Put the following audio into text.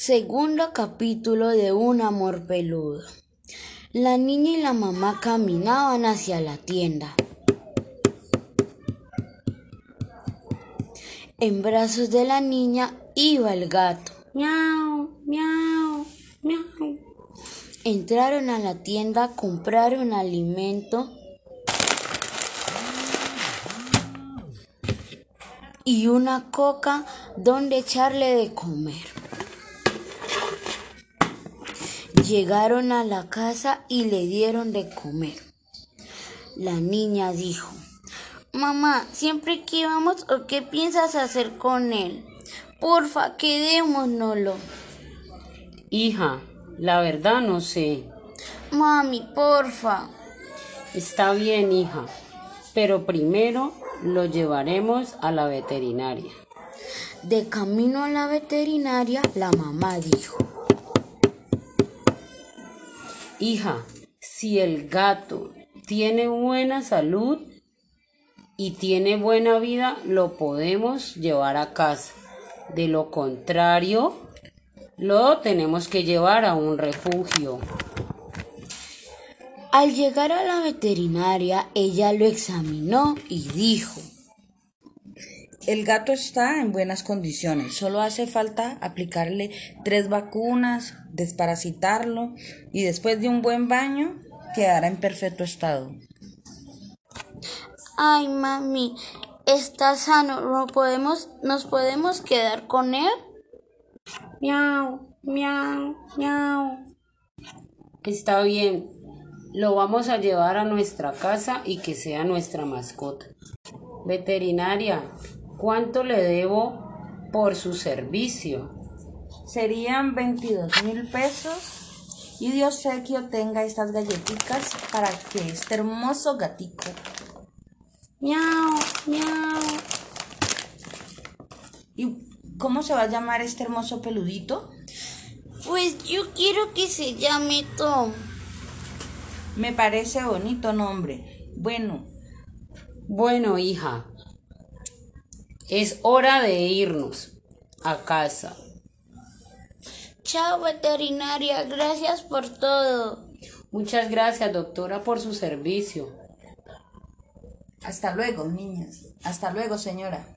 Segundo capítulo de Un amor peludo. La niña y la mamá caminaban hacia la tienda. En brazos de la niña iba el gato. Miau, miau, miau. Entraron a la tienda a comprar un alimento y una coca donde echarle de comer. Llegaron a la casa y le dieron de comer. La niña dijo, Mamá, siempre que vamos o qué piensas hacer con él. Porfa, quedémonoslo. Hija, la verdad no sé. Mami, porfa. Está bien, hija, pero primero lo llevaremos a la veterinaria. De camino a la veterinaria, la mamá dijo, Hija, si el gato tiene buena salud y tiene buena vida, lo podemos llevar a casa. De lo contrario, lo tenemos que llevar a un refugio. Al llegar a la veterinaria, ella lo examinó y dijo, el gato está en buenas condiciones, solo hace falta aplicarle tres vacunas, desparasitarlo y después de un buen baño quedará en perfecto estado. Ay, mami, está sano, ¿No podemos, ¿nos podemos quedar con él? Miau, miau, miau. Está bien, lo vamos a llevar a nuestra casa y que sea nuestra mascota. Veterinaria, ¿Cuánto le debo por su servicio? Serían 22 mil pesos y Dios sé que tenga estas galletitas para que este hermoso gatico. Miau, miau. ¿Y cómo se va a llamar este hermoso peludito? Pues yo quiero que se llame Tom. Me parece bonito nombre. Bueno. Bueno, hija, es hora de irnos a casa. Chao, veterinaria. Gracias por todo. Muchas gracias, doctora, por su servicio. Hasta luego, niñas. Hasta luego, señora.